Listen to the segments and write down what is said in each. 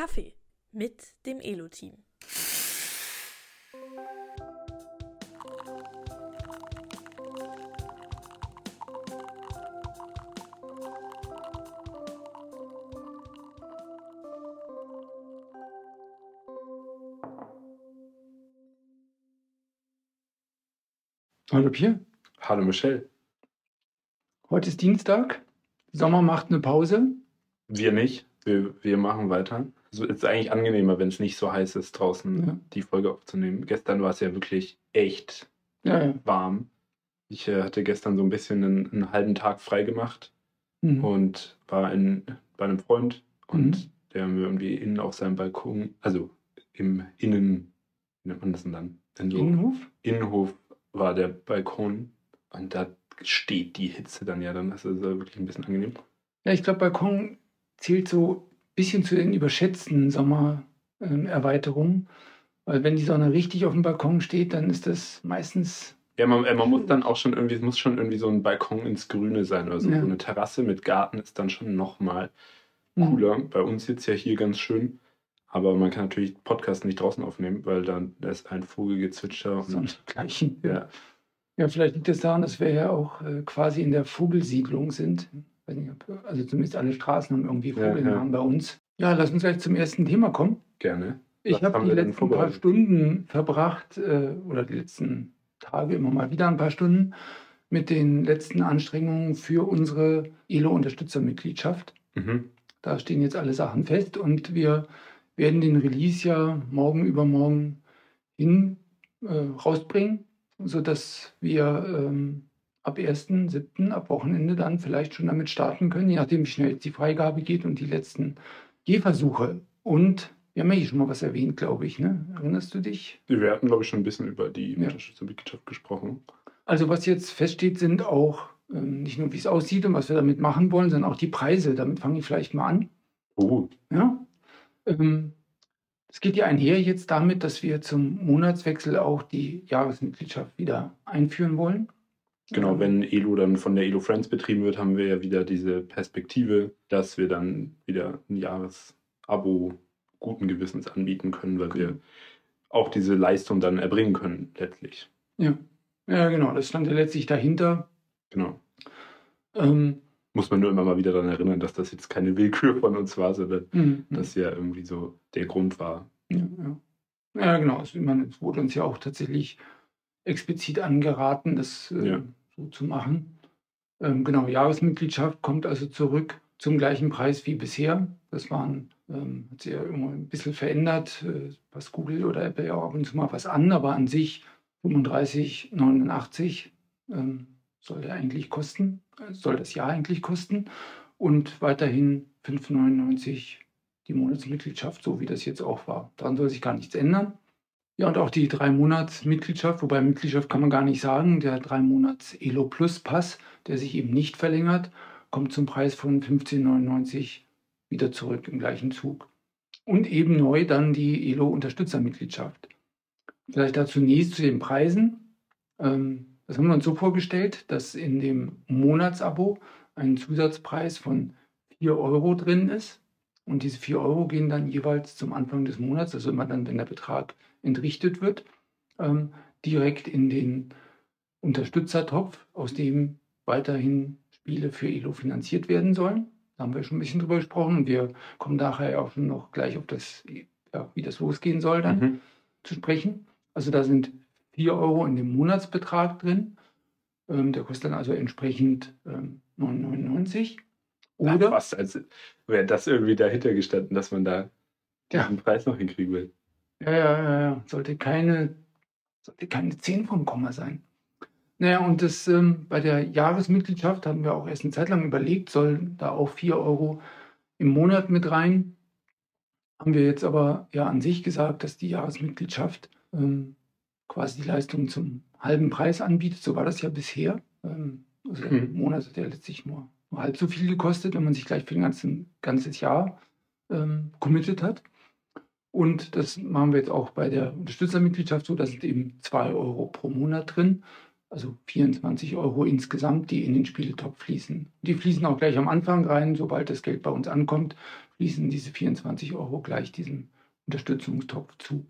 Kaffee mit dem Elo-Team. Hallo Pierre, Hallo Michelle. heute ist Dienstag. Sommer macht eine Pause. Wir nicht. Wir, wir machen weiter. Also es ist eigentlich angenehmer, wenn es nicht so heiß ist, draußen Ja. die Folge aufzunehmen. Gestern war es ja wirklich echt Ja, warm. Ich äh, hatte gestern so ein bisschen einen, einen halben Tag frei gemacht Mhm. und war in, bei einem Freund und Mhm. der mir irgendwie innen auf seinem Balkon, also im Innen, wie nennt man das denn dann? In so Innenhof? Innenhof war der Balkon und da steht die Hitze dann ja dann. Das ist äh, wirklich ein bisschen angenehm. Ja, ich glaube, Balkon zählt so bisschen zu den überschätzten Sommererweiterungen. Weil wenn die Sonne richtig auf dem Balkon steht, dann ist das meistens. Ja, man, äh, man muss dann auch schon irgendwie, es muss schon irgendwie so ein Balkon ins Grüne sein oder so. Ja. So eine Terrasse mit Garten ist dann schon nochmal Mhm. cooler. Bei uns jetzt ja hier ganz schön. Aber man kann natürlich Podcast nicht draußen aufnehmen, weil dann da ist ein Vogelgezwitscher und Sondergleichen. ja. Ja, vielleicht liegt es daran, dass wir ja auch äh, quasi in der Vogelsiedlung sind. Weiß nicht, ob- Also zumindest alle Straßen haben irgendwie Ja, Vogelnamen ja. bei uns. Ja, lass uns gleich zum ersten Thema kommen. gerne. Ich habe die letzten paar? Stunden verbracht, äh, oder die letzten Tage immer mal wieder ein paar Stunden, mit den letzten Anstrengungen für unsere ELO-Unterstützermitgliedschaft. Mhm. Da stehen jetzt alle Sachen fest und wir werden den Release ja morgen übermorgen hin äh, rausbringen, sodass wir ähm, ab 1.7., ab Wochenende dann vielleicht schon damit starten können, je nachdem, wie schnell jetzt die Freigabe geht und die letzten Gehversuche. Und wir haben ja hier schon mal was erwähnt, glaube ich. Ne? Erinnerst du dich? Wir hatten, glaube ich, schon ein bisschen über die Ja. Unterstützermitgliedschaft gesprochen. Also was jetzt feststeht, sind auch ähm, nicht nur, wie es aussieht und was wir damit machen wollen, sondern auch die Preise. Damit fange ich vielleicht mal an. Oh, Ja. Ähm, es geht ja einher jetzt damit, dass wir zum Monatswechsel auch die Jahresmitgliedschaft wieder einführen wollen. Genau, wenn Elo dann von der Elo Friends betrieben wird, haben wir ja wieder diese Perspektive, dass wir dann wieder ein Jahresabo guten Gewissens anbieten können, weil wir Genau. auch diese Leistung dann erbringen können, letztlich. Ja. ja, genau, das stand ja letztlich dahinter. Genau. Ähm, Muss man nur immer mal wieder daran erinnern, dass das jetzt keine Willkür von uns war, sondern mhm. das ja irgendwie so der Grund war. Ja, ja. ja genau. Meine, es wurde uns ja auch tatsächlich explizit angeraten, das äh, Ja. Zu machen. Ähm, genau, Jahresmitgliedschaft kommt also zurück zum gleichen Preis wie bisher. Das waren, ähm, hat sich ja immer ein bisschen verändert, äh, passt Google oder Apple ja auch ab und zu mal was an, aber an sich 35,89 ähm, soll der eigentlich kosten, äh, soll das Jahr eigentlich kosten und weiterhin 5,99 die Monatsmitgliedschaft, so wie das jetzt auch war. Daran soll sich gar nichts ändern. Ja, und auch die drei Monats Mitgliedschaft, wobei Mitgliedschaft kann man gar nicht sagen, der drei Monats Elo Plus Pass, der sich eben nicht verlängert, kommt zum Preis von 15,99 wieder zurück im gleichen Zug. Und eben neu dann die Elo Unterstützermitgliedschaft. Vielleicht dazu zunächst zu den Preisen. Ähm, das haben wir uns so vorgestellt, dass in dem Monatsabo ein Zusatzpreis von 4 Euro drin ist. Und diese 4 Euro gehen dann jeweils zum Anfang des Monats, also immer dann, wenn der Betrag entrichtet wird, ähm, direkt in den Unterstützertopf, aus dem weiterhin Spiele für ELO finanziert werden sollen. Da haben wir schon ein bisschen drüber gesprochen und wir kommen nachher auch schon noch gleich auf das, ja, wie das losgehen soll dann Mhm. zu sprechen. Also da sind 4 Euro in dem Monatsbetrag drin. Ähm, der kostet dann also entsprechend ähm, 9,99. Ja, Oder fast, als wäre das irgendwie dahinter gestanden, dass man da Ja. diesen Preis noch hinkriegen will. Ja, ja, ja, ja. Sollte keine, sollte keine 10 vom Komma sein. Naja, und das ähm, bei der Jahresmitgliedschaft haben wir auch erst eine Zeit lang überlegt, soll da auch 4 Euro im Monat mit rein. Haben wir jetzt aber ja an sich gesagt, dass die Jahresmitgliedschaft ähm, quasi die Leistung zum halben Preis anbietet. So war das ja bisher. Ähm, also Mhm. Monat hat ja letztlich nur, nur halb so viel gekostet, wenn man sich gleich für ein ganzes, ganzes Jahr ähm, committed hat. Und das machen wir jetzt auch bei der Unterstützermitgliedschaft so, da sind eben 2 Euro pro Monat drin. Also 24 Euro insgesamt, die in den Spieletopf fließen. Die fließen auch gleich am Anfang rein. Sobald das Geld bei uns ankommt, fließen diese 24 Euro gleich diesem Unterstützungstopf zu.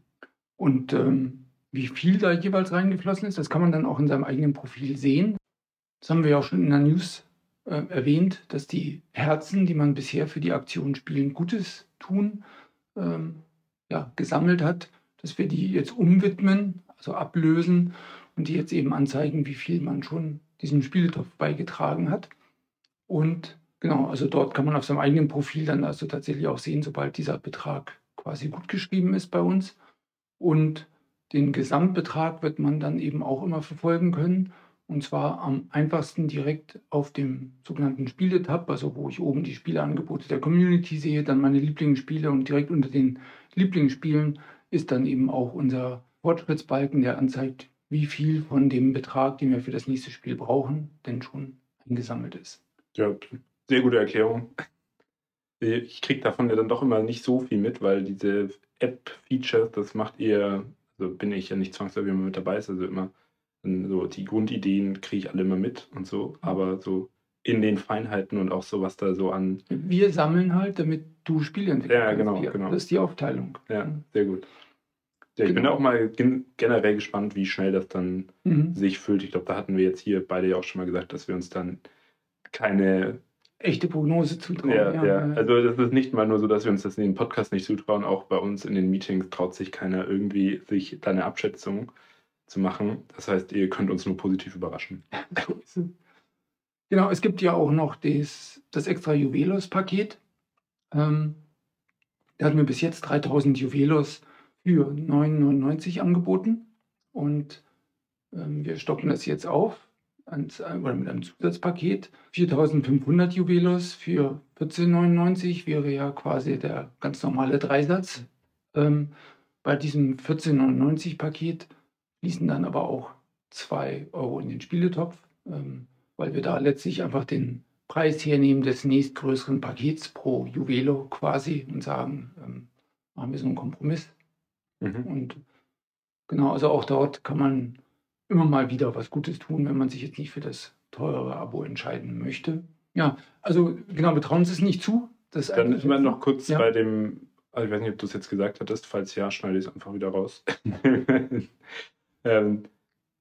Und ähm, wie viel da jeweils reingeflossen ist, das kann man dann auch in seinem eigenen Profil sehen. Das haben wir ja auch schon in der News äh, erwähnt, dass die Herzen, die man bisher für die Aktion Spielen Gutes tun, ähm, ja, gesammelt hat, dass wir die jetzt umwidmen, also ablösen und die jetzt eben anzeigen, wie viel man schon diesem Spieletopf beigetragen hat. Und genau, also dort kann man auf seinem eigenen Profil dann also tatsächlich auch sehen, sobald dieser Betrag quasi gut geschrieben ist bei uns. Und den Gesamtbetrag wird man dann eben auch immer verfolgen können. Und zwar am einfachsten direkt auf dem sogenannten Spieletab, also wo ich oben die Spieleangebote der Community sehe, dann meine Lieblingsspiele und direkt unter den Lieblingsspielen ist dann eben auch unser Fortschrittsbalken, der anzeigt, wie viel von dem Betrag, den wir für das nächste Spiel brauchen, denn schon eingesammelt ist. Ja, sehr gute Erklärung. Ich kriege davon ja dann doch immer nicht so viel mit, weil diese App-Features, das macht ihr, also bin ich ja nicht zwangsläufig immer mit dabei, ist also immer so die Grundideen kriege ich alle immer mit und so, aber so in den Feinheiten und auch so, was da so an. Wir sammeln halt, damit du Spiele entwickeln Ja, genau, kannst. genau. Das ist die Aufteilung. Ja, sehr gut. Ja, ich bin Genau. auch mal gen generell gespannt, wie schnell das dann Mhm. sich füllt. Ich glaube, da hatten wir jetzt hier beide ja auch schon mal gesagt, dass wir uns dann keine. Echte Prognose zutrauen. Ja, ja, ja. Also, das ist nicht mal nur so, dass wir uns das in den Podcast nicht zutrauen. Auch bei uns in den Meetings traut sich keiner irgendwie, sich da eine Abschätzung zu machen. Das heißt, ihr könnt uns nur positiv überraschen. Genau, es gibt ja auch noch das, das extra Juvelos-Paket. Ähm, da hatten wir bis jetzt 3000 Juvelos für 9,99 angeboten. Und ähm, wir stocken das jetzt auf ans, oder mit einem Zusatzpaket. 4500 Juvelos für 14,99 wäre ja quasi der ganz normale Dreisatz. Ähm, bei diesem 14,99 Paket fließen dann aber auch 2 Euro in den Spieletopf, ähm, weil wir da letztlich einfach den Preis hernehmen des nächstgrößeren Pakets pro Juvelo quasi und sagen, ähm, machen wir so einen Kompromiss. Mhm. Und genau, also auch dort kann man immer mal wieder was Gutes tun, wenn man sich jetzt nicht für das teurere Abo entscheiden möchte. Ja, also genau, wir trauen es nicht zu. Das Dann ist man noch kurz Ja. bei dem, also ich weiß nicht, ob du es jetzt gesagt hattest, falls ja, schneide ich es einfach wieder raus. ähm,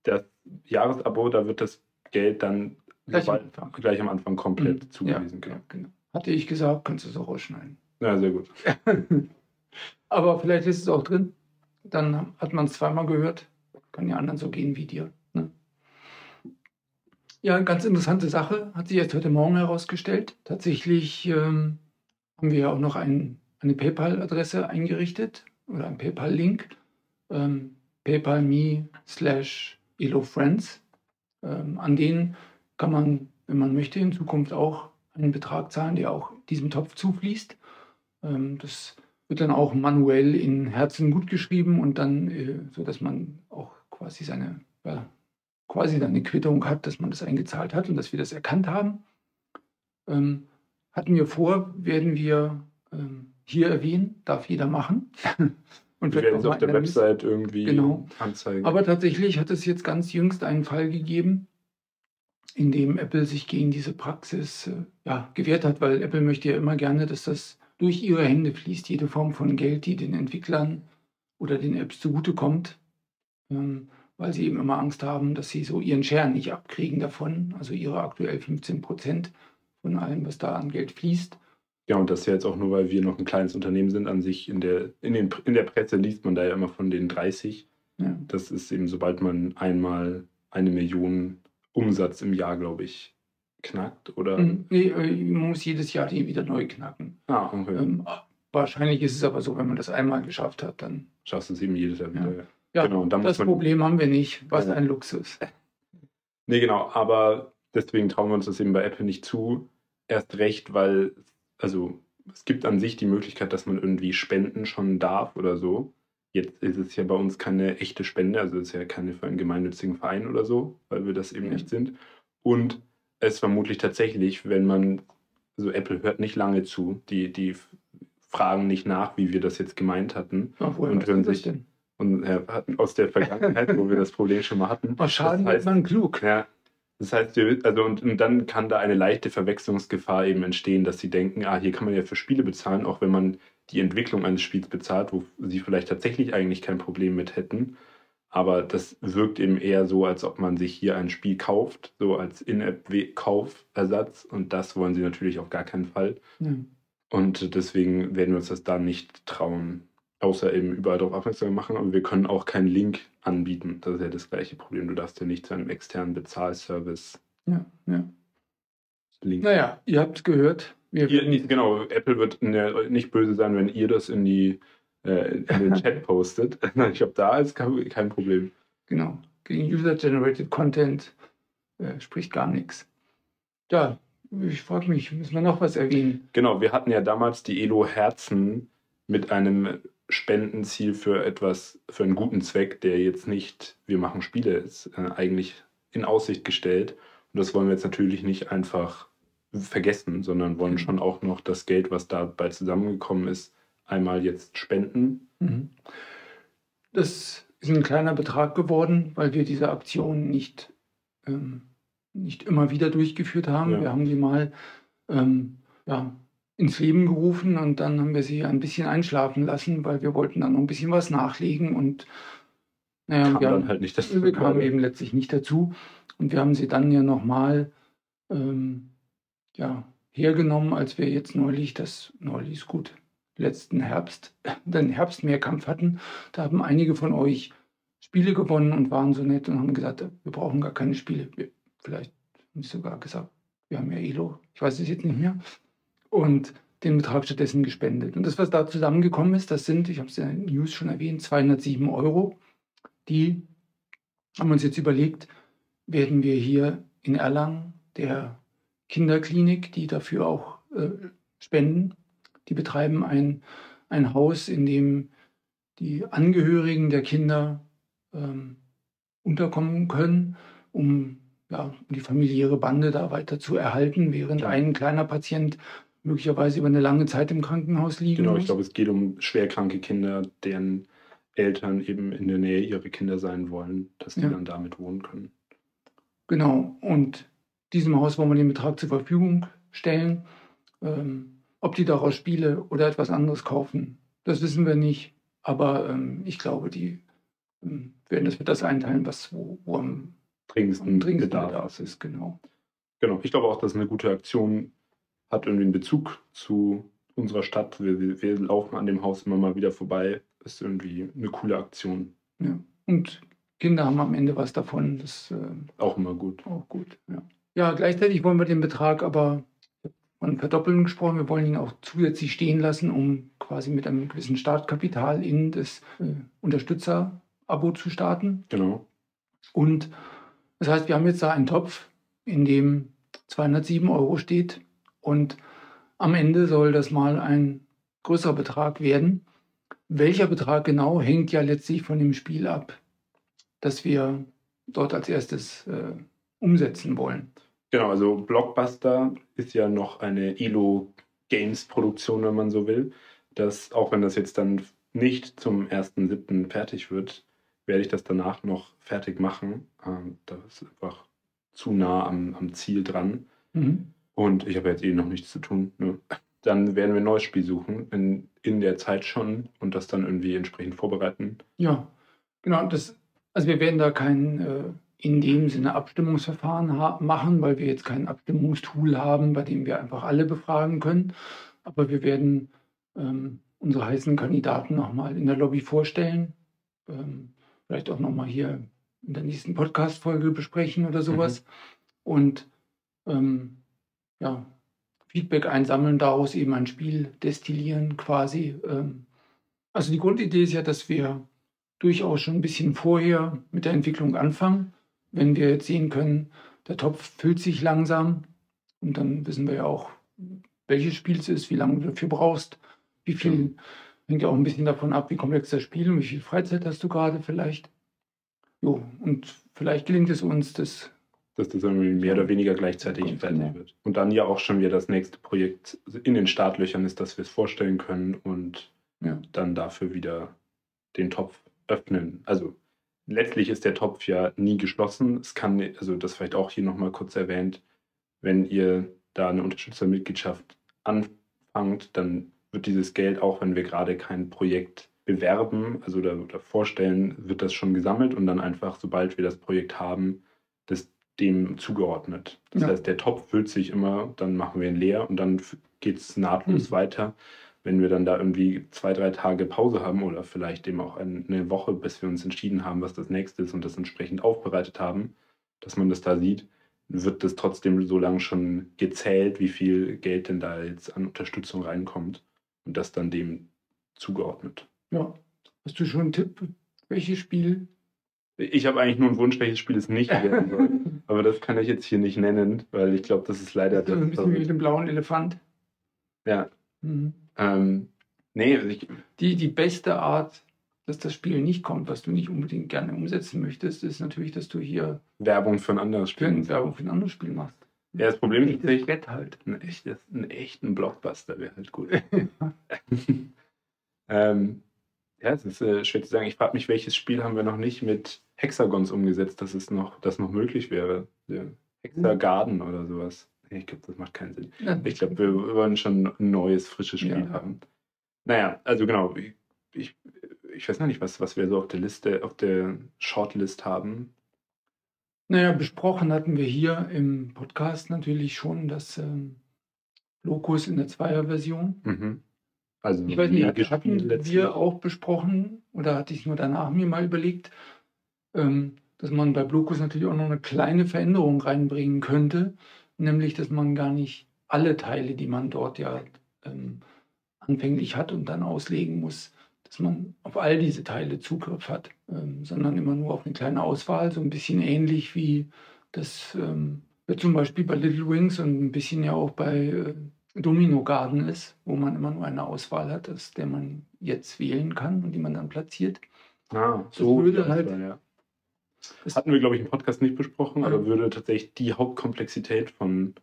das Jahresabo, da wird das Geld dann Gleich am Anfang. gleich am Anfang komplett Mhm. zugewiesen. Ja, genau. ja, genau. Hatte ich gesagt, kannst du es auch rausschneiden. Ja, sehr gut. Aber vielleicht ist es auch drin. Dann hat man es zweimal gehört. Kann ja anderen so gehen wie dir. Ne? Ja, ganz interessante Sache. Hat sich jetzt heute Morgen herausgestellt. Tatsächlich ähm, haben wir ja auch noch ein, eine PayPal-Adresse eingerichtet oder einen PayPal-Link. Ähm, PayPal.me slash elofriends. Ähm, an denen kann man, wenn man möchte, in Zukunft auch einen Betrag zahlen, der auch diesem Topf zufließt. Ähm, das wird dann auch manuell in Herzen gut geschrieben und dann, äh, so dass man auch quasi seine, ja, quasi dann eine Quittung hat, dass man das eingezahlt hat und dass wir das erkannt haben. Ähm, hatten wir vor, werden wir ähm, hier erwähnen, darf jeder machen. und Wir werden es auf der. Website irgendwie Genau. anzeigen. Aber tatsächlich hat es jetzt ganz jüngst einen Fall gegeben, in dem Apple sich gegen diese Praxis äh, ja, gewehrt hat, weil Apple möchte ja immer gerne, dass das durch ihre Hände fließt, jede Form von Geld, die den Entwicklern oder den Apps zugutekommt, ähm, weil sie eben immer Angst haben, dass sie so ihren Share nicht abkriegen davon, also ihre aktuell 15 Prozent von allem, was da an Geld fließt. Ja, und das ja jetzt auch nur, weil wir noch ein kleines Unternehmen sind an sich. In der, in den, in der Presse liest man da ja immer von den 30. Ja. Das ist eben, sobald man einmal eine Million Umsatz im Jahr, glaube ich, knackt. Oder? Mhm. Nee, äh, man muss jedes Jahr die wieder neu knacken. Ah, okay. Ähm, wahrscheinlich ist es aber so, wenn man das einmal geschafft hat, dann Schaffst du es eben jedes Jahr wieder. Ja. Ja, Genau, und da muss das man- Problem haben wir nicht. Was Ja. ein Luxus. Nee, genau, aber deswegen trauen wir uns das eben bei Apple nicht zu. Erst recht, weil, also es gibt an sich die Möglichkeit, dass man irgendwie spenden schon darf oder so. Jetzt ist es ja bei uns keine echte Spende, also es ist ja keine für einen gemeinnützigen Verein oder so, weil wir das eben Ja. nicht sind. Und es vermutlich tatsächlich, wenn man, also Apple hört nicht lange zu, die, die fragen nicht nach, wie wir das jetzt gemeint hatten. Ja, woher Und hören sich- denn? Und hat aus der Vergangenheit, wo wir das Problem schon mal hatten. Oh, Schaden das wird man klug. Ja. Das heißt, wir, also und, und dann kann da eine leichte Verwechslungsgefahr eben entstehen, dass sie denken, ah, hier kann man ja für Spiele bezahlen, auch wenn man die Entwicklung eines Spiels bezahlt, wo sie vielleicht tatsächlich eigentlich kein Problem mit hätten. Aber das wirkt eben eher so, als ob man sich hier ein Spiel kauft, so als In-App-Kaufersatz. Und das wollen sie natürlich auf gar keinen Fall. Ja. Und deswegen werden wir uns das da nicht trauen, außer eben überall darauf aufmerksam machen. Aber wir können auch keinen Link anbieten. Das ist ja das gleiche Problem. Du darfst ja nicht zu einem externen Bezahlservice Ja, ja. linken. Naja, ihr habt es gehört. Wir Ihr, nicht- genau, Apple wird ne- nicht böse sein, wenn ihr das in, die, äh, in den Chat postet. Ich glaube, da ist kein, kein Problem. Genau. Gegen User-Generated Content äh, spricht gar nichts. Ja, ich frage mich, müssen wir noch was erwähnen? Genau, wir hatten ja damals die Elo Herzen mit einem Spendenziel für etwas, für einen guten Zweck, der jetzt nicht, wir machen Spiele, ist äh, eigentlich in Aussicht gestellt. Und das wollen wir jetzt natürlich nicht einfach vergessen, sondern wollen schon auch noch das Geld, was dabei zusammengekommen ist, einmal jetzt spenden. Mhm. Das ist ein kleiner Betrag geworden, weil wir diese Aktion nicht, ähm, nicht immer wieder durchgeführt haben. Ja. Wir haben die mal ähm, ja, ins Leben gerufen und dann haben wir sie ein bisschen einschlafen lassen, weil wir wollten dann noch ein bisschen was nachlegen und naja, Kam wir haben, halt nicht dazu. wir kamen eben letztlich nicht dazu und wir haben sie dann ja nochmal ähm, ja, hergenommen, als wir jetzt neulich, das neulich ist gut, letzten Herbst, den Herbstmehrkampf hatten. Da haben einige von euch Spiele gewonnen und waren so nett und haben gesagt, wir brauchen gar keine Spiele. Vielleicht haben sie sogar gesagt, wir haben ja Elo, ich weiß es jetzt nicht mehr. Und den Betrag stattdessen gespendet. Und das, was da zusammengekommen ist, das sind, ich habe es in den News schon erwähnt, 207 Euro. Die haben wir uns jetzt überlegt, werden wir hier in Erlangen der Kinderklinik, die dafür auch äh, spenden. Die betreiben ein, ein Haus, in dem die Angehörigen der Kinder ähm, unterkommen können, um, ja, die familiäre Bande da weiter zu erhalten, während ein kleiner Patient möglicherweise über eine lange Zeit im Krankenhaus liegen Genau, muss. ich glaube, es geht um schwerkranke Kinder, deren Eltern eben in der Nähe ihrer Kinder sein wollen, dass die Ja. dann damit wohnen können. Genau, und diesem Haus wollen wir den Betrag zur Verfügung stellen. Ähm, ob die daraus Spiele oder etwas anderes kaufen, das wissen wir nicht. Aber ähm, ich glaube, die ähm, werden das mit das einteilen, was wo, wo am, Dringendsten Bedarf. Bedarf ist. Genau. Genau, ich glaube auch, dass eine gute Aktion hat irgendwie einen Bezug zu unserer Stadt. Wir, wir, wir laufen an dem Haus immer mal wieder vorbei. Ist irgendwie eine coole Aktion. Ja. Und Kinder haben am Ende was davon. Das ist äh, Auch immer gut. auch gut. Ja. Ja, gleichzeitig wollen wir den Betrag aber von Verdoppeln gesprochen. Wir wollen ihn auch zusätzlich stehen lassen, um quasi mit einem gewissen Startkapital in das äh, Unterstützer-Abo zu starten. Genau. Und das heißt, wir haben jetzt da einen Topf, in dem 207 Euro steht und am Ende soll das mal ein größerer Betrag werden. Welcher Betrag genau hängt ja letztlich von dem Spiel ab, das wir dort als erstes äh, umsetzen wollen. Genau, also Blockbuster ist ja noch eine Elo Games Produktion, wenn man so will. Das, auch wenn das jetzt dann nicht zum 1.7. fertig wird, werde ich das danach noch fertig machen. Ähm, das ist einfach zu nah am, am Ziel dran. Mhm. Und ich habe jetzt eh noch nichts zu tun. Ne? Dann werden wir ein neues Spiel suchen, in, in der Zeit schon und das dann irgendwie entsprechend vorbereiten. Ja, genau. Das, also wir werden da kein äh, in dem Sinne Abstimmungsverfahren machen, weil wir jetzt kein Abstimmungstool haben, bei dem wir einfach alle befragen können. Aber wir werden ähm, unsere heißen Kandidaten nochmal in der Lobby vorstellen. Ähm, vielleicht auch nochmal hier in der nächsten Podcast-Folge besprechen oder sowas. Und ähm, ja, Feedback einsammeln, daraus eben ein Spiel destillieren quasi. Ähm, also die Grundidee ist ja, dass wir durchaus schon ein bisschen vorher mit der Entwicklung anfangen. Wenn wir jetzt sehen können, der Topf füllt sich langsam und dann wissen wir ja auch, welches Spiel es ist, wie lange du dafür brauchst, wie viel, hängt ja auch ein bisschen davon ab, wie komplex das Spiel und wie viel Freizeit hast du gerade vielleicht. Jo, und vielleicht gelingt es uns, das dass das irgendwie mehr oder weniger gleichzeitig Ganz fertig genau. wird. Und dann ja auch schon wieder das nächste Projekt in den Startlöchern ist, dass wir es vorstellen können und Ja. dann dafür wieder den Topf öffnen. Also letztlich ist der Topf ja nie geschlossen. Es kann, also das vielleicht auch hier nochmal kurz erwähnt, wenn ihr da eine Unterstützermitgliedschaft anfangt, dann wird dieses Geld, auch wenn wir gerade kein Projekt bewerben, also oder, oder vorstellen, wird das schon gesammelt und dann einfach, sobald wir das Projekt haben, das dem zugeordnet. Das ja. heißt, der Topf füllt sich immer, dann machen wir ihn leer und dann geht es nahtlos mhm. weiter. Wenn wir dann da irgendwie zwei, drei Tage Pause haben oder vielleicht eben auch eine Woche, bis wir uns entschieden haben, was das nächste ist und das entsprechend aufbereitet haben, dass man das da sieht, wird das trotzdem so lange schon gezählt, wie viel Geld denn da jetzt an Unterstützung reinkommt und das dann dem zugeordnet. Ja. Hast du schon einen Tipp, welches Spiel ich habe eigentlich nur einen Wunsch, welches Spiel es nicht werden soll. Aber das kann ich jetzt hier nicht nennen, weil ich glaube, das ist leider. Das ist ein bisschen wie mit dem blauen Elefant. Ja. Mhm. Ähm, nee, also ich, die, die beste Art, dass das Spiel nicht kommt, was du nicht unbedingt gerne umsetzen möchtest, ist natürlich, dass du hier Werbung für ein anderes Spiel machst. Werbung für ein anderes Spiel machst. Ja, das Problem ist tatsächlich. Brett halt. Ein echtes, einen echten Blockbuster wäre halt gut. ähm, ja, es ist äh, schwer zu sagen. Ich frage mich, welches Spiel haben wir noch nicht mit Hexagons umgesetzt, dass es noch, das noch möglich wäre. Ja. Hexagarden oder sowas. Ich glaube, das macht keinen Sinn. Ja. Ich glaube, wir wollen schon ein neues, frisches Spiel ja. haben. Naja, also genau. Ich, ich, weiß noch nicht, was, was wir so auf der Liste, auf der Shortlist haben. Naja, besprochen hatten wir hier im Podcast natürlich schon das ähm, Locus in der Zweierversion. Mhm. Also ich weiß nicht, hatten wir auch besprochen oder hatte ich nur danach mir mal überlegt, ähm, dass man bei Blokus natürlich auch noch eine kleine Veränderung reinbringen könnte, nämlich dass man gar nicht alle Teile, die man dort ja ähm, anfänglich hat und dann auslegen muss, dass man auf all diese Teile Zugriff hat, ähm, sondern immer nur auf eine kleine Auswahl, so ein bisschen ähnlich wie das ähm, zum Beispiel bei Little Wings und ein bisschen ja auch bei äh, Domino Garden ist, wo man immer nur eine Auswahl hat, aus der man jetzt wählen kann und die man dann platziert. Ah, so das würde halt. Sein, ja. Das hatten wir, glaube ich, im Podcast nicht besprochen, aber würde tatsächlich die Hauptkomplexität von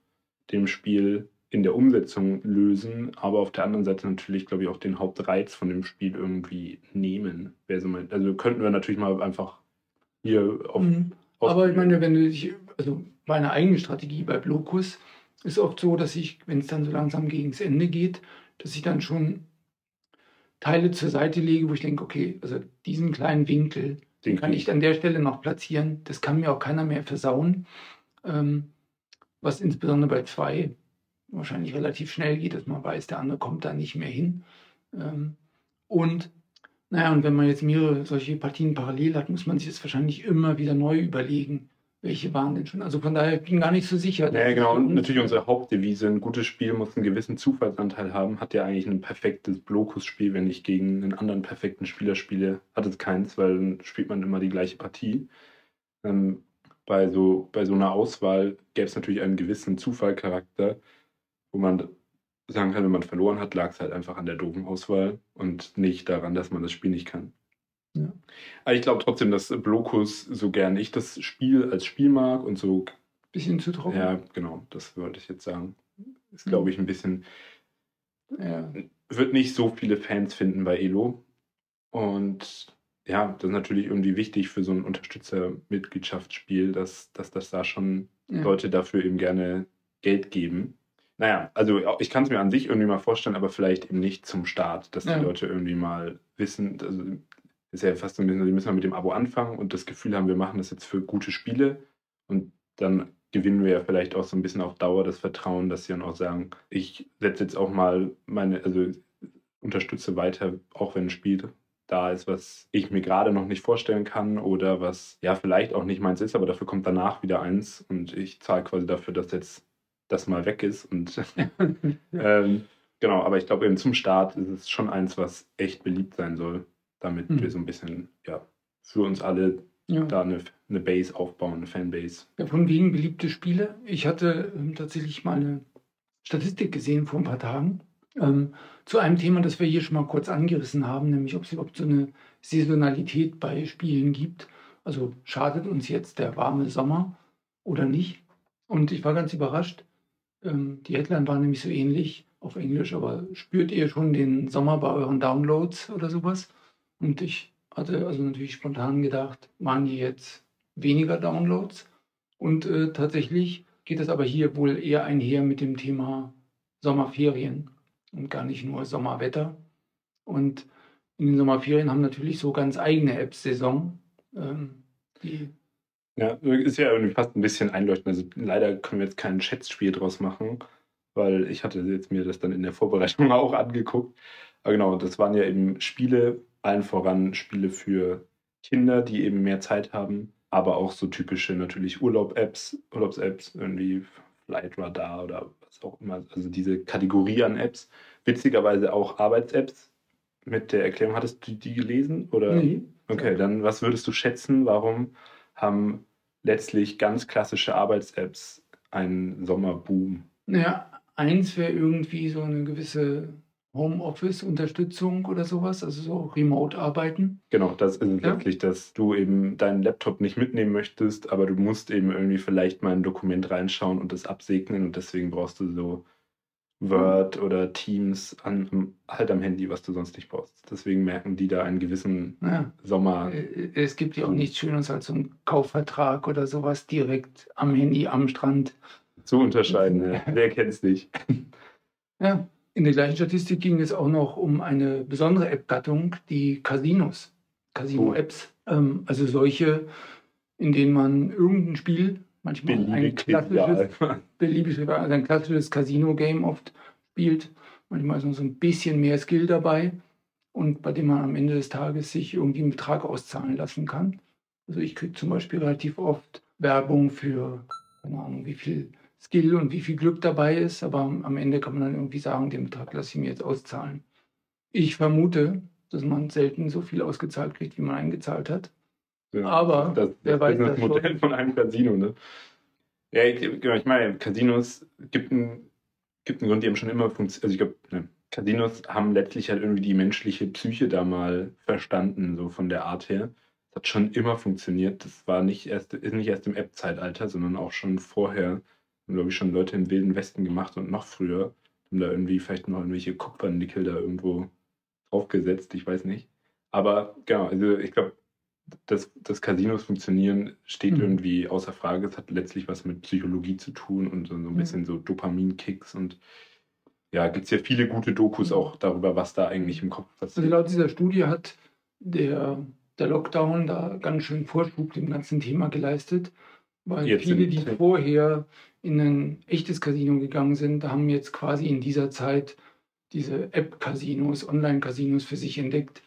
dem Spiel in der Umsetzung lösen, aber auf der anderen Seite natürlich, glaube ich, auch den Hauptreiz von dem Spiel irgendwie nehmen. So mein, also könnten wir natürlich mal einfach hier auf. Mhm. Aber ich meine, wenn du dich, also meine eigene Strategie bei Blokus ist oft so, dass ich, wenn es dann so langsam gegen das Ende geht, dass ich dann schon Teile zur Seite lege, wo ich denke, okay, also diesen kleinen Winkel, den kann ich an der Stelle noch platzieren. Das kann mir auch keiner mehr versauen. Ähm, was insbesondere bei zwei wahrscheinlich relativ schnell geht, dass man weiß, der andere kommt da nicht mehr hin. Ähm, und naja, und wenn man jetzt mehrere solche Partien parallel hat, muss man sich das wahrscheinlich immer wieder neu überlegen welche waren denn schon? Also von daher bin ich gar nicht so sicher. Ja, genau. Und natürlich unsere Hauptdevise, ein gutes Spiel muss einen gewissen Zufallsanteil haben. Hat ja eigentlich ein perfektes Blokus-Spiel, wenn ich gegen einen anderen perfekten Spieler spiele. Hat es keins, weil dann spielt man immer die gleiche Partie. Ähm, bei, so, bei so einer Auswahl gäbe es natürlich einen gewissen Zufallcharakter, wo man sagen kann, wenn man verloren hat, lag es halt einfach an der doofen Auswahl und nicht daran, dass man das Spiel nicht kann. Ja. Aber ich glaube trotzdem, dass Blokus, so gern ich das Spiel als Spiel mag und so. Bisschen zu trocken. Ja, genau, das würde ich jetzt sagen. Ist, glaube ich, ein bisschen. Ja. Wird nicht so viele Fans finden bei Elo. Und ja, das ist natürlich irgendwie wichtig für so ein Unterstützermitgliedschaftsspiel, dass, dass das da schon ja. Leute dafür eben gerne Geld geben. Naja, also ich kann es mir an sich irgendwie mal vorstellen, aber vielleicht eben nicht zum Start, dass die ja. Leute irgendwie mal wissen, also ist ja fast so ein bisschen, die müssen wir mit dem Abo anfangen und das Gefühl haben, wir machen das jetzt für gute Spiele. Und dann gewinnen wir ja vielleicht auch so ein bisschen auf Dauer das Vertrauen, dass sie dann auch sagen, ich setze jetzt auch mal meine, also unterstütze weiter, auch wenn ein Spiel da ist, was ich mir gerade noch nicht vorstellen kann oder was ja vielleicht auch nicht meins ist, aber dafür kommt danach wieder eins. Und ich zahle quasi dafür, dass jetzt das mal weg ist. Und ähm, genau, aber ich glaube eben zum Start ist es schon eins, was echt beliebt sein soll damit mhm. wir so ein bisschen, ja, für uns alle ja. da eine, eine Base aufbauen, eine Fanbase. Ja, von wegen beliebte Spiele. Ich hatte ähm, tatsächlich mal eine Statistik gesehen vor ein paar Tagen ähm, zu einem Thema, das wir hier schon mal kurz angerissen haben, nämlich ob es überhaupt so eine Saisonalität bei Spielen gibt. Also schadet uns jetzt der warme Sommer oder nicht? Und ich war ganz überrascht. Ähm, die Headline war nämlich so ähnlich auf Englisch, aber spürt ihr schon den Sommer bei euren Downloads oder sowas? Und ich hatte also natürlich spontan gedacht, waren die jetzt weniger Downloads. Und äh, tatsächlich geht es aber hier wohl eher einher mit dem Thema Sommerferien und gar nicht nur Sommerwetter. Und in den Sommerferien haben natürlich so ganz eigene Apps Saison. Ähm, ja, ist ja irgendwie fast ein bisschen einleuchtend. Also leider können wir jetzt kein Schätzspiel draus machen, weil ich hatte jetzt mir das dann in der Vorbereitung auch angeguckt. Aber genau, das waren ja eben Spiele, allen voran Spiele für Kinder, die eben mehr Zeit haben, aber auch so typische natürlich Urlaub-Apps, Urlaubs-Apps, irgendwie Flight Radar oder was auch immer. Also diese Kategorie an Apps. Witzigerweise auch Arbeits-Apps mit der Erklärung. Hattest du die gelesen? Oder? Nee. Okay, dann was würdest du schätzen, warum haben letztlich ganz klassische Arbeits-Apps einen Sommerboom? Naja, eins wäre irgendwie so eine gewisse Homeoffice-Unterstützung oder sowas, also so Remote-Arbeiten. Genau, das ist ja. letztlich, dass du eben deinen Laptop nicht mitnehmen möchtest, aber du musst eben irgendwie vielleicht mal ein Dokument reinschauen und das absegnen und deswegen brauchst du so Word oder Teams an, halt am Handy, was du sonst nicht brauchst. Deswegen merken die da einen gewissen ja. Sommer. Äh, es gibt ja auch nichts Schönes als so ein Kaufvertrag oder sowas direkt am Handy, am Strand. Zu unterscheiden, ja. wer kennt es nicht? Ja, in der gleichen Statistik ging es auch noch um eine besondere App-Gattung, die Casinos, Casino-Apps. Oh. Ähm, also solche, in denen man irgendein Spiel, manchmal ein klassisches, beliebig, also ein klassisches Casino-Game oft spielt. Manchmal ist noch so ein bisschen mehr Skill dabei und bei dem man am Ende des Tages sich irgendwie einen Betrag auszahlen lassen kann. Also ich kriege zum Beispiel relativ oft Werbung für, keine Ahnung, wie viel Skill und wie viel Glück dabei ist, aber am Ende kann man dann irgendwie sagen, den Betrag lasse ich mir jetzt auszahlen. Ich vermute, dass man selten so viel ausgezahlt kriegt, wie man eingezahlt hat. Ja, aber das, das wer weiß das Modell schon. von einem Casino, ne? Ja, ich, genau, ich meine, Casinos gibt einen, gibt einen Grund, die haben schon immer funktioniert. Also ich glaube, ne, Casinos haben letztlich halt irgendwie die menschliche Psyche da mal verstanden, so von der Art her. Das hat schon immer funktioniert. Das war nicht erst, ist nicht erst im App-Zeitalter, sondern auch schon vorher haben, glaube ich, schon Leute im Wilden Westen gemacht und noch früher. Haben da irgendwie vielleicht noch irgendwelche Kupfernickel da irgendwo draufgesetzt, ich weiß nicht. Aber genau, also ich glaube, dass, dass Casinos funktionieren, steht mhm. irgendwie außer Frage. Es hat letztlich was mit Psychologie zu tun und so, ein mhm. bisschen so Dopaminkicks und ja, gibt es ja viele gute Dokus mhm. auch darüber, was da eigentlich im Kopf passiert. Also laut dieser Studie hat der, der Lockdown da ganz schön Vorschub dem ganzen Thema geleistet, weil Jetzt viele, die vorher in ein echtes Casino gegangen sind, haben jetzt quasi in dieser Zeit diese App-Casinos, Online-Casinos für sich entdeckt.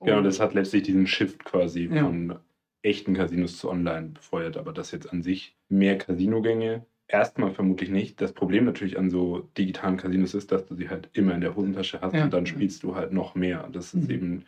Genau, das hat letztlich diesen Shift quasi ja. von echten Casinos zu online befeuert, aber das jetzt an sich mehr Casinogänge. Erstmal vermutlich nicht. Das Problem natürlich an so digitalen Casinos ist, dass du sie halt immer in der Hosentasche hast ja. und dann spielst du halt noch mehr. Das ist mhm. eben,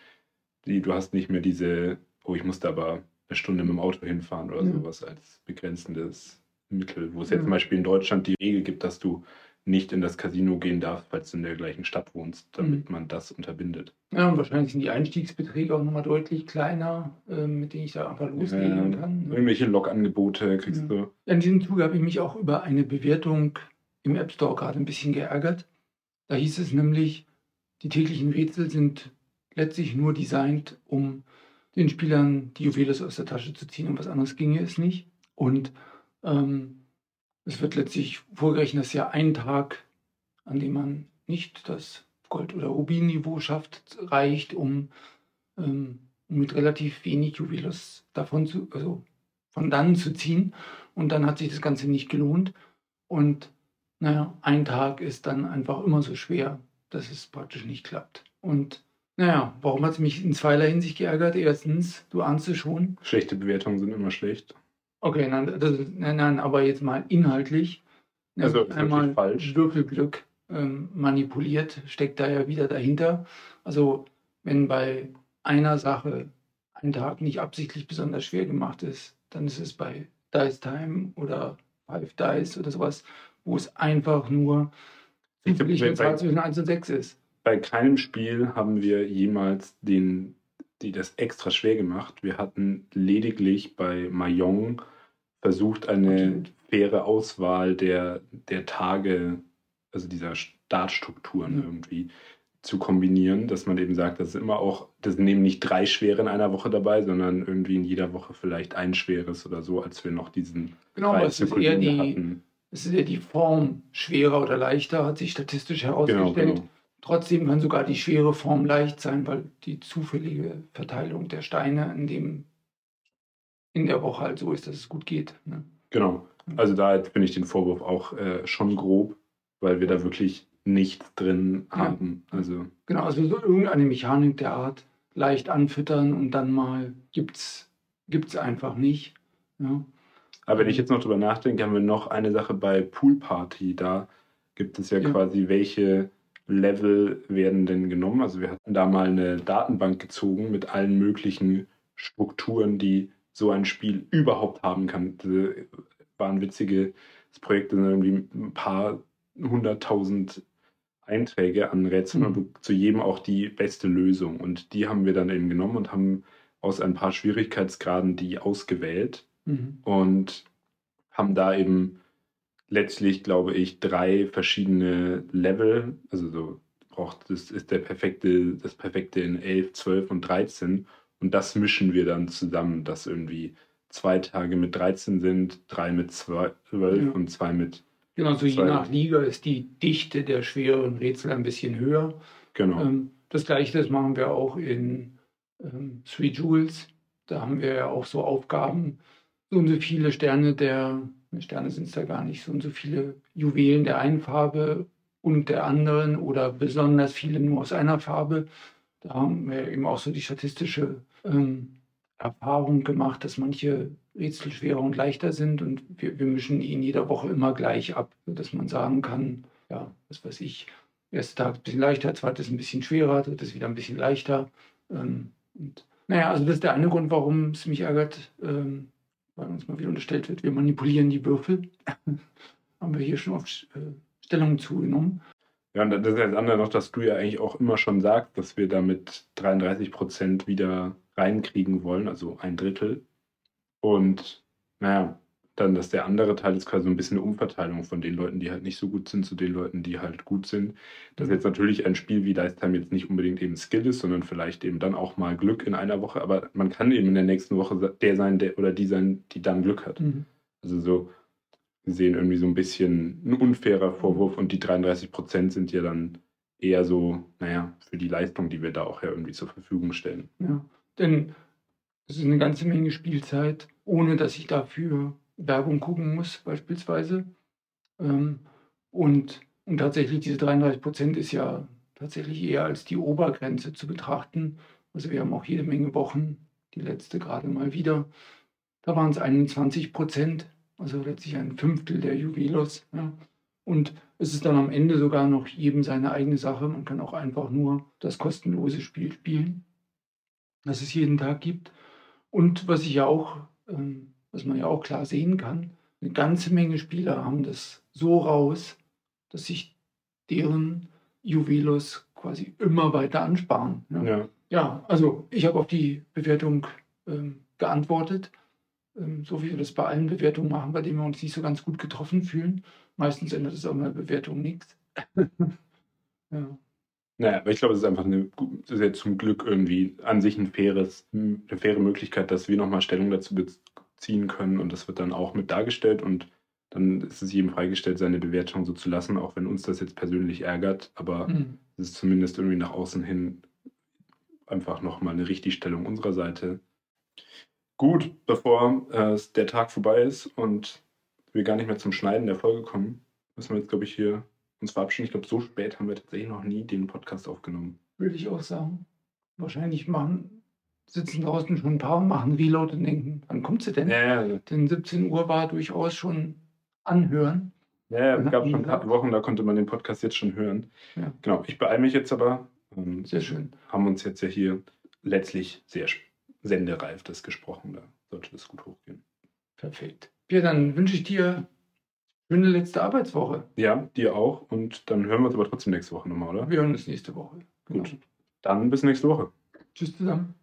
die, du hast nicht mehr diese, oh, ich musste aber eine Stunde mit dem Auto hinfahren oder ja. sowas als begrenzendes Mittel, wo es ja zum Beispiel in Deutschland die Regel gibt, dass du nicht in das Casino gehen darfst, falls du in der gleichen Stadt wohnst, damit mhm. man das unterbindet. Ja, und wahrscheinlich sind die Einstiegsbeträge auch nochmal deutlich kleiner, äh, mit denen ich da einfach loslegen ja, kann. Ne? Irgendwelche Logangebote kriegst du. In diesem Zuge habe ich mich auch über eine Bewertung im App Store gerade ein bisschen geärgert. Da hieß es nämlich, die täglichen Rätsel sind letztlich nur designt, um den Spielern die Juweles aus der Tasche zu ziehen und was anderes ginge es nicht. Und ähm, es wird letztlich vorgerechnet, dass ja ein Tag, an dem man nicht das Gold- oder Rubin-Niveau schafft, reicht, um, ähm, mit relativ wenig Juwelos davon zu, also von dann zu ziehen. Und dann hat sich das Ganze nicht gelohnt. Und naja, ein Tag ist dann einfach immer so schwer, dass es praktisch nicht klappt. Und naja, warum hat es mich in zweierlei Hinsicht geärgert? Erstens, du ahnst es schon. Schlechte Bewertungen sind immer schlecht. Okay, nein, das nein, nein, aber jetzt mal inhaltlich. Also einmal falsch. Würfelglück ähm, manipuliert, steckt da ja wieder dahinter. Also wenn bei einer Sache ein Tag nicht absichtlich besonders schwer gemacht ist, dann ist es bei Dice Time oder Five Dice oder sowas, wo es einfach nur zufällig eine Zahl zwischen 1 und 6 ist. Bei keinem Spiel haben wir jemals den, die das extra schwer gemacht. Wir hatten lediglich bei Mayong versucht, eine faire Auswahl der, der Tage, also dieser Startstrukturen mhm. irgendwie zu kombinieren, dass man eben sagt, das ist immer auch, das nehmen nicht drei schwere in einer Woche dabei, sondern irgendwie in jeder Woche vielleicht ein schweres oder so, als wir noch diesen Genau, aber es ist eher die, hatten. es ist eher die Form schwerer oder leichter, hat sich statistisch herausgestellt. Genau, genau. Trotzdem kann sogar die schwere Form leicht sein, weil die zufällige Verteilung der Steine in dem in der Woche halt so ist, dass es gut geht. Ne? Genau. Also da finde ich den Vorwurf auch äh, schon grob, weil wir da wirklich nichts drin Ja. haben. Also Genau, also so irgendeine Mechanik der Art leicht anfüttern und dann mal gibt's gibt's einfach nicht. Ja. Aber wenn ich jetzt noch drüber nachdenke, haben wir noch eine Sache bei Pool Party. Da gibt es ja, Ja. quasi, welche Level werden denn genommen. Also wir hatten da mal eine Datenbank gezogen mit allen möglichen Strukturen, die so ein Spiel überhaupt haben kann. Das waren witzige Projekte, sind irgendwie ein paar hunderttausend Einträge an Rätseln Mhm. und zu jedem auch die beste Lösung. Und die haben wir dann eben genommen und haben aus ein paar Schwierigkeitsgraden die ausgewählt Mhm. und haben da eben letztlich, glaube ich, drei verschiedene Level. Also so braucht das ist der perfekte, das perfekte in 11, 12 und 13. Und das mischen wir dann zusammen, dass irgendwie zwei Tage mit 13 sind, drei mit 12 Ja. und zwei mit, Genau, so je nach Liga ist die Dichte der schwereren Rätsel ein bisschen höher. genau. Ähm, das gleiche, das machen wir auch in ähm, Three Jewels. Da haben wir ja auch so Aufgaben, so und so viele Sterne der, Sterne sind es da gar nicht, so und so viele Juwelen der einen Farbe und der anderen oder besonders viele nur aus einer Farbe. Da haben wir eben auch so die statistische ähm, Erfahrung gemacht, dass manche Rätsel schwerer und leichter sind und wir, wir mischen die in jeder Woche immer gleich ab, sodass man sagen kann, ja, was weiß ich, erster Tag ein bisschen leichter, zweites ein bisschen schwerer, drittes wieder ein bisschen leichter. Ähm, und, naja, also das ist der eine Grund, warum es mich ärgert, ähm, weil uns mal wieder unterstellt wird, wir manipulieren die Würfel. Haben wir hier schon oft äh, Stellung zugenommen. Ja, und das ist ja das andere noch, dass du ja eigentlich auch immer schon sagst, dass wir damit 33 Prozent wieder reinkriegen wollen, also ein Drittel. Und naja, dann, dass der andere Teil ist quasi so ein bisschen eine Umverteilung von den Leuten, die halt nicht so gut sind, zu den Leuten, die halt gut sind. Dass jetzt natürlich ein Spiel wie Dice Time jetzt nicht unbedingt eben Skill ist, sondern vielleicht eben dann auch mal Glück in einer Woche. Aber man kann eben in der nächsten Woche der sein, der oder die sein, die dann Glück hat. Mhm. Also so, wir sehen irgendwie so ein bisschen ein unfairer Vorwurf und die 33 Prozent sind ja dann eher so, naja, für die Leistung, die wir da auch ja irgendwie zur Verfügung stellen. Ja, denn es ist eine ganze Menge Spielzeit, ohne dass ich dafür Werbung gucken muss, beispielsweise. Ähm, und, und tatsächlich, diese 33 Prozent ist ja tatsächlich eher als die Obergrenze zu betrachten. Also wir haben auch jede Menge Wochen, die letzte gerade mal wieder. Da waren es 21 Prozent, also letztlich ein Fünftel der Juwelos. Ja. Und es ist dann am Ende sogar noch jedem seine eigene Sache. Man kann auch einfach nur das kostenlose Spiel spielen, das es jeden Tag gibt. Und was ich ja auch, ähm, was man ja auch klar sehen kann, eine ganze Menge Spieler haben das so raus, dass sich deren Juwelos quasi immer weiter ansparen. Ja, Ja, ja also ich habe auf die Bewertung ähm, geantwortet, ähm, so wie wir das bei allen Bewertungen machen, bei denen wir uns nicht so ganz gut getroffen fühlen. Meistens ändert es auch in der Bewertung nichts. ja. naja, aber ich glaube, es ist einfach eine, ja zum Glück irgendwie an sich ein faires, eine faire Möglichkeit, dass wir nochmal Stellung dazu beziehen können und das wird dann auch mit dargestellt und dann ist es jedem freigestellt, seine Bewertung so zu lassen, auch wenn uns das jetzt persönlich ärgert, aber Hm. es ist zumindest irgendwie nach außen hin einfach nochmal eine Richtigstellung unserer Seite. Gut, bevor äh, der Tag vorbei ist und wir gar nicht mehr zum Schneiden der Folge kommen, müssen wir jetzt, glaube ich, hier uns verabschieden. Ich glaube, so spät haben wir tatsächlich noch nie den Podcast aufgenommen. Würde ich auch sagen. Wahrscheinlich machen, sitzen draußen schon ein paar, machen Reload und denken, wann kommt sie denn? Ja, ja, Denn 17 Uhr war durchaus schon anhören. ja, es gab schon ein paar. Wochen, da konnte man den Podcast jetzt schon hören. Ja. Genau, ich beeile mich jetzt aber. Ähm, Sehr schön. haben uns jetzt ja hier letztlich sehr sendereif das gesprochen. Da sollte das gut hochgehen. Perfekt. Ja, dann wünsche ich dir schöne letzte Arbeitswoche. Ja, dir auch. Und dann hören wir uns aber trotzdem nächste Woche nochmal, oder? Wir hören uns nächste Woche. Genau. Gut. Dann bis nächste Woche. Tschüss zusammen.